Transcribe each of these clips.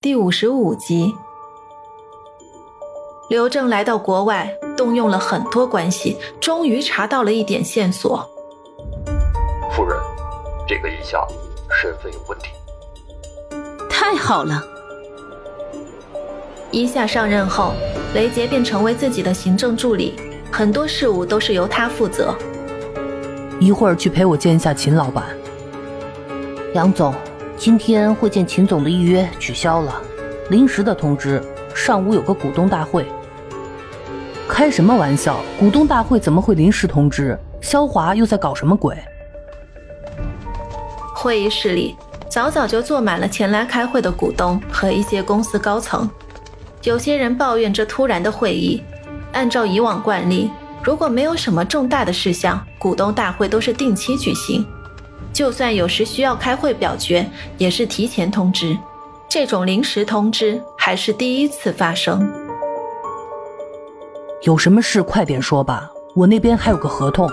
第五十五集，刘正来到国外，动用了很多关系，终于查到了一点线索。夫人，这个一下身份有问题。太好了！一下上任后，雷杰便成为自己的行政助理，很多事务都是由他负责。一会儿去陪我见一下秦老板。杨总。今天会见秦总的预约取消了，临时的通知。上午有个股东大会。开什么玩笑？股东大会怎么会临时通知？肖华又在搞什么鬼？会议室里早早就坐满了前来开会的股东和一些公司高层。有些人抱怨这突然的会议。按照以往惯例，如果没有什么重大的事项，股东大会都是定期举行。就算有时需要开会表决，也是提前通知。这种临时通知还是第一次发生。有什么事快点说吧，我那边还有个合同。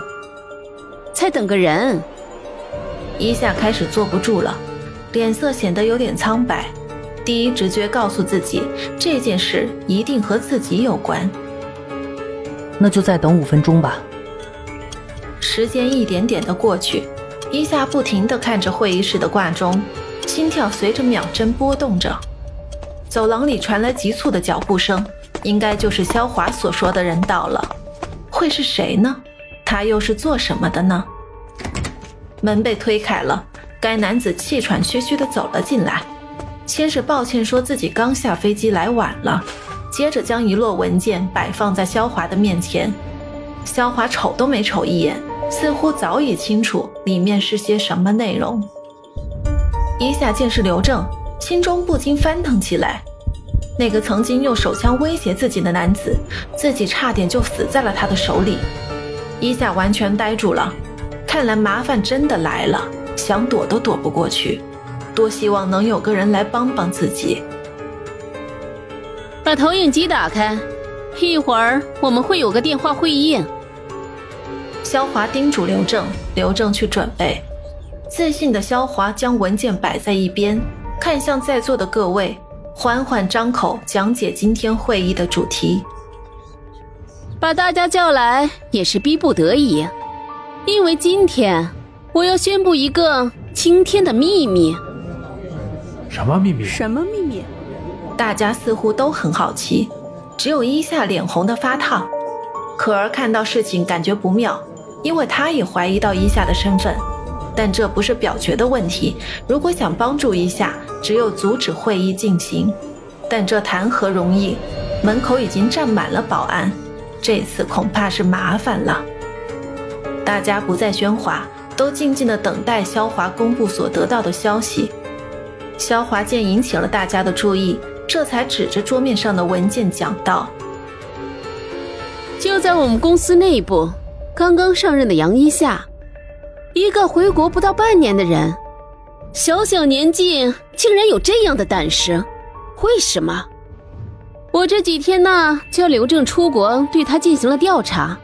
在等个人。一下开始坐不住了，脸色显得有点苍白。第一直觉告诉自己，这件事一定和自己有关。那就再等五分钟吧。时间一点点的过去。一下不停地看着会议室的挂钟，心跳随着秒针波动着。走廊里传来急促的脚步声，应该就是肖华所说的人到了。会是谁呢？他又是做什么的呢？门被推开了，该男子气喘吁吁地走了进来，先是抱歉说自己刚下飞机来晚了，接着将一摞文件摆放在肖华的面前。肖华瞅都没瞅一眼。似乎早已清楚里面是些什么内容。一下见是刘正，心中不禁翻腾起来。那个曾经用手枪威胁自己的男子，自己差点就死在了他的手里。一下完全呆住了，看来麻烦真的来了，想躲都躲不过去。多希望能有个人来帮帮自己。把投影机打开，一会儿我们会有个电话会议。肖华叮嘱刘正，刘正去准备。自信的肖华将文件摆在一边，看向在座的各位，缓缓张口讲解今天会议的主题。把大家叫来也是逼不得已，因为今天我要宣布一个惊天的秘密。什么秘密？什么秘密？大家似乎都很好奇，只有伊夏脸红的发烫。可儿看到事情，感觉不妙。因为他也怀疑到伊夏的身份，但这不是表决的问题。如果想帮助一夏，只有阻止会议进行。但这谈何容易？门口已经站满了保安，这次恐怕是麻烦了。大家不再喧哗，都静静的等待肖华公布所得到的消息。肖华见引起了大家的注意，这才指着桌面上的文件讲道：“就在我们公司内部。”刚刚上任的杨一夏，一个回国不到半年的人，小小年纪竟然有这样的胆识，为什么？我这几天呢，叫刘正出国对他进行了调查，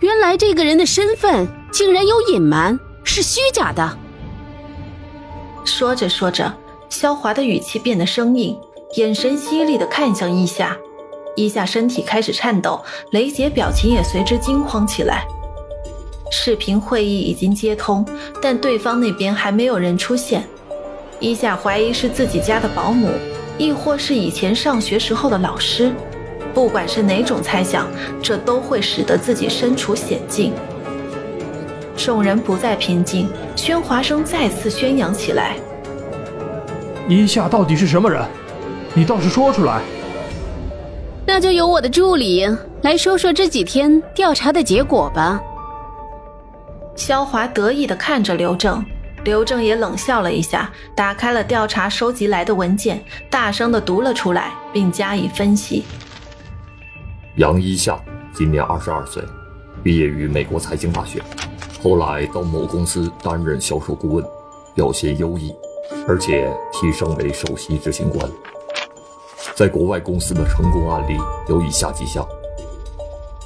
原来这个人的身份竟然有隐瞒，是虚假的。说着说着，萧华的语气变得生硬，眼神犀利的看向一夏。一夏身体开始颤抖，雷杰表情也随之惊慌起来。视频会议已经接通，但对方那边还没有人出现。一夏怀疑是自己家的保姆，亦或是以前上学时候的老师。不管是哪种猜想，这都会使得自己身处险境。众人不再平静，喧哗声再次宣扬起来。一夏到底是什么人？你倒是说出来。那就由我的助理来说说这几天调查的结果吧。肖华得意地看着刘正，刘正也冷笑了一下，打开了调查收集来的文件，大声地读了出来，并加以分析。杨一夏今年二十二岁，毕业于美国财经大学，后来到某公司担任销售顾问，表现优异，而且提升为首席执行官。在国外公司的成功案例有以下几项。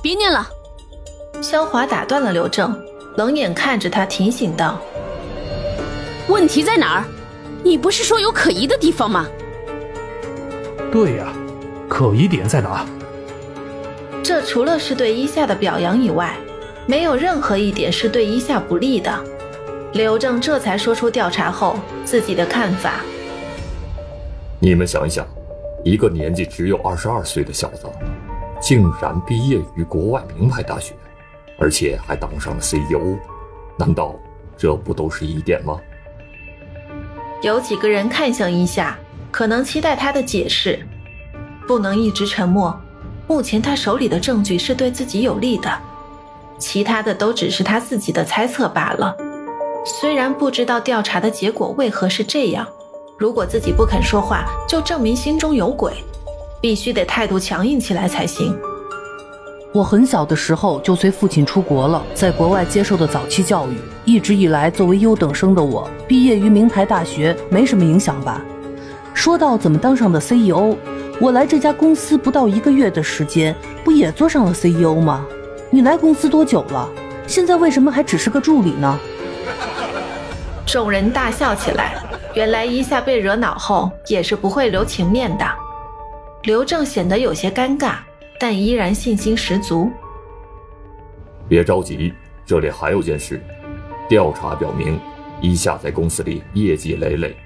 别念了，肖华打断了刘正，冷眼看着他，提醒道：“问题在哪儿？你不是说有可疑的地方吗？”对呀，可疑点在哪？这除了是对伊夏的表扬以外，没有任何一点是对伊夏不利的。刘正这才说出调查后自己的看法。你们想一想，一个年纪只有二十二岁的小子，竟然毕业于国外名牌大学，而且还当上了 CEO，难道这不都是疑点吗？有几个人看向伊夏，可能期待他的解释。不能一直沉默。目前他手里的证据是对自己有利的，其他的都只是他自己的猜测罢了。虽然不知道调查的结果为何是这样，如果自己不肯说话，就证明心中有鬼，必须得态度强硬起来才行。我很小的时候就随父亲出国了，在国外接受的早期教育，一直以来作为优等生的我，毕业于名牌大学没什么影响吧。说到怎么当上的 CEO。我来这家公司不到一个月的时间，不也做上了 CEO 吗？你来公司多久了？现在为什么还只是个助理呢？众人大笑起来。原来一下被惹恼后也是不会留情面的。刘正显得有些尴尬，但依然信心十足。别着急，这里还有件事。调查表明，一夏在公司里业绩累累，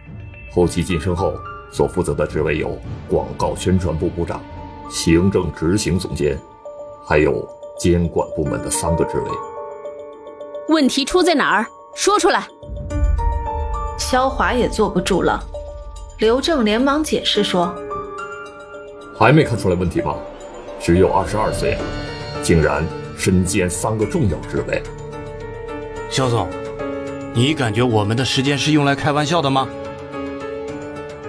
后期晋升后。所负责的职位有广告宣传部部长、行政执行总监，还有监管部门的三个职位。问题出在哪儿？说出来。肖华也坐不住了，刘正连忙解释说：“还没看出来问题吧？只有二十二岁，竟然身兼三个重要职位。”肖总，你感觉我们的时间是用来开玩笑的吗？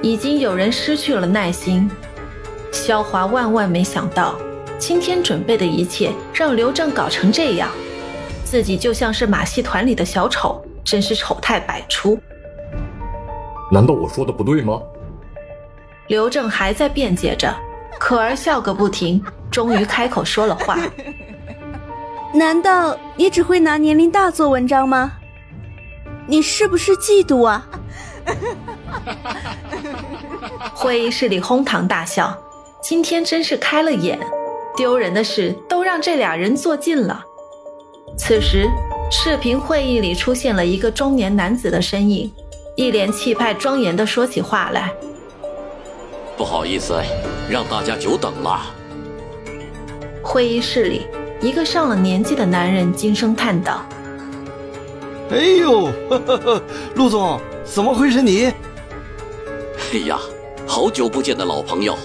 已经有人失去了耐心。萧华万万没想到，今天准备的一切让刘正搞成这样，自己就像是马戏团里的小丑，真是丑态百出。难道我说的不对吗？刘正还在辩解着，可儿笑个不停，终于开口说了话：“ 难道你只会拿年龄大做文章吗？你是不是嫉妒啊？” 会议室里哄堂大笑，今天真是开了眼，丢人的事都让这俩人做尽了。此时，视频会议里出现了一个中年男子的身影，一脸气派庄严地说起话来：“不好意思，让大家久等了。”会议室里，一个上了年纪的男人惊声叹道：“哎呦，陆总，怎么会是你？”哎呀，好久不见的老朋友。